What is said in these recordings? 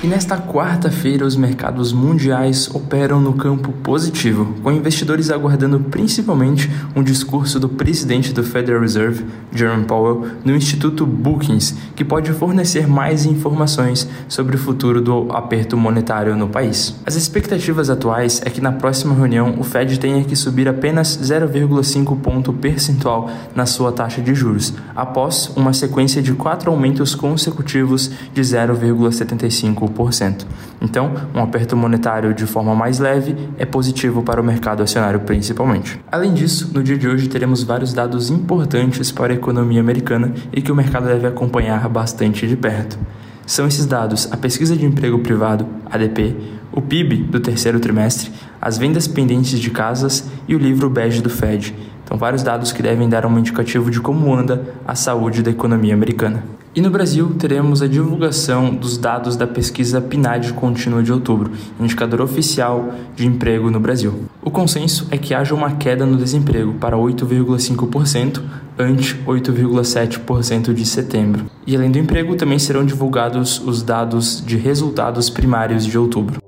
E nesta quarta-feira, os mercados mundiais operam no campo positivo, com investidores aguardando principalmente um discurso do presidente do Federal Reserve, Jerome Powell, no Instituto Brookings, que pode fornecer mais informações sobre o futuro do aperto monetário no país. As expectativas atuais é que na próxima reunião o Fed tenha que subir apenas 0,5 ponto percentual na sua taxa de juros, após uma sequência de quatro aumentos consecutivos de 0,75 então, um aperto monetário de forma mais leve é positivo para o mercado acionário principalmente. Além disso, no dia de hoje teremos vários dados importantes para a economia americana e que o mercado deve acompanhar bastante de perto. São esses dados a pesquisa de emprego privado, ADP, o PIB do terceiro trimestre, as vendas pendentes de casas e o livro bege do Fed. Então, vários dados que devem dar um indicativo de como anda a saúde da economia americana. E no Brasil, teremos a divulgação dos dados da pesquisa PNAD contínua de outubro, indicador oficial de emprego no Brasil. O consenso é que haja uma queda no desemprego para 8,5%, ante 8,7% de setembro. E além do emprego, também serão divulgados os dados de resultados primários de outubro.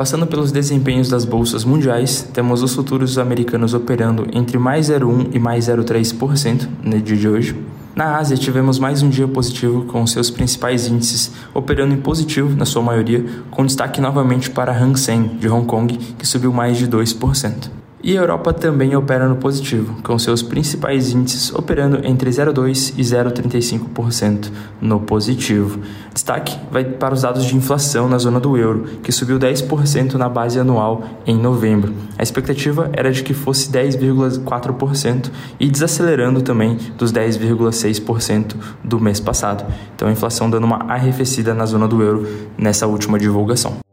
Passando pelos desempenhos das bolsas mundiais, temos os futuros americanos operando entre mais 0,1 e mais 0,3% no dia de hoje. Na Ásia, tivemos mais um dia positivo com seus principais índices operando em positivo, na sua maioria, com destaque novamente para Hang Seng, de Hong Kong, que subiu mais de 2%. E a Europa também opera no positivo, com seus principais índices operando entre 0,2% e 0,35% no positivo. Destaque vai para os dados de inflação na zona do euro, que subiu 10% na base anual em novembro. A expectativa era de que fosse 10,4% e desacelerando também dos 10,6% do mês passado. Então a inflação dando uma arrefecida na zona do euro nessa última divulgação.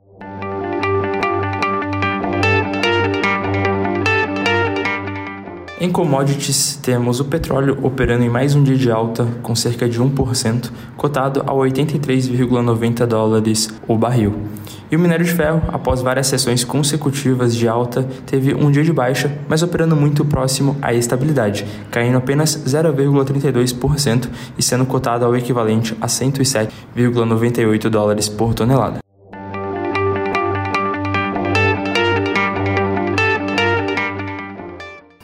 Em commodities, temos o petróleo operando em mais um dia de alta, com cerca de 1%, cotado a 83,90 dólares o barril. E o minério de ferro, após várias sessões consecutivas de alta, teve um dia de baixa, mas operando muito próximo à estabilidade, caindo apenas 0,32% e sendo cotado ao equivalente a 107,98 dólares por tonelada.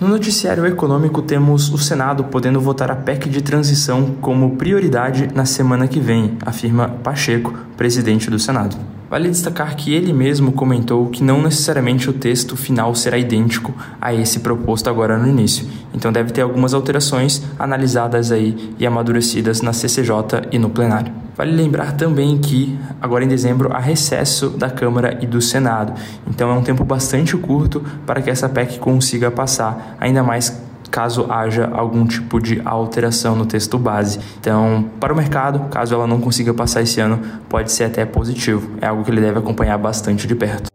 No noticiário econômico, temos o Senado podendo votar a PEC de transição como prioridade na semana que vem, afirma Pacheco, presidente do Senado. Vale destacar que ele mesmo comentou que não necessariamente o texto final será idêntico a esse proposto agora no início, então deve ter algumas alterações analisadas aí e amadurecidas na CCJ e no plenário. Vale lembrar também que, agora em dezembro, há recesso da Câmara e do Senado. Então é um tempo bastante curto para que essa PEC consiga passar, ainda mais caso haja algum tipo de alteração no texto base. Então, para o mercado, caso ela não consiga passar esse ano, pode ser até positivo. É algo que ele deve acompanhar bastante de perto.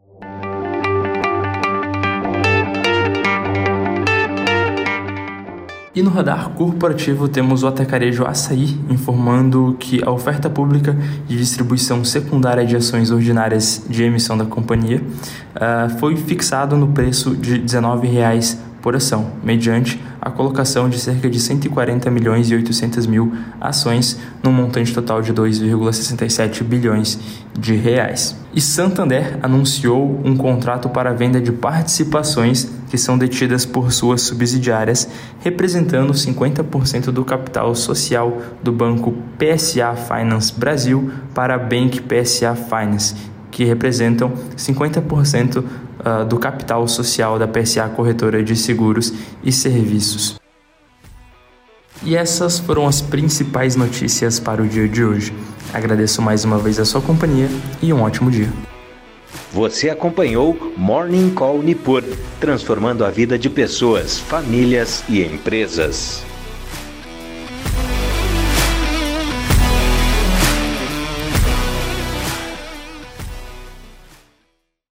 E no radar corporativo temos o atacarejo Açaí informando que a oferta pública de distribuição secundária de ações ordinárias de emissão da companhia uh, foi fixado no preço de R$ 19,00 por ação, mediante a colocação de cerca de 140 milhões e 800 mil ações, num montante total de 2,67 bilhões de reais. E Santander anunciou um contrato para a venda de participações que são detidas por suas subsidiárias, representando 50% do capital social do banco PSA Finance Brasil para a Bank PSA Finance, que representam 50% uh, do capital social da PSA Corretora de Seguros e Serviços. E essas foram as principais notícias para o dia de hoje. Agradeço mais uma vez a sua companhia e um ótimo dia. Você acompanhou Morning Call Nipur, transformando a vida de pessoas, famílias e empresas.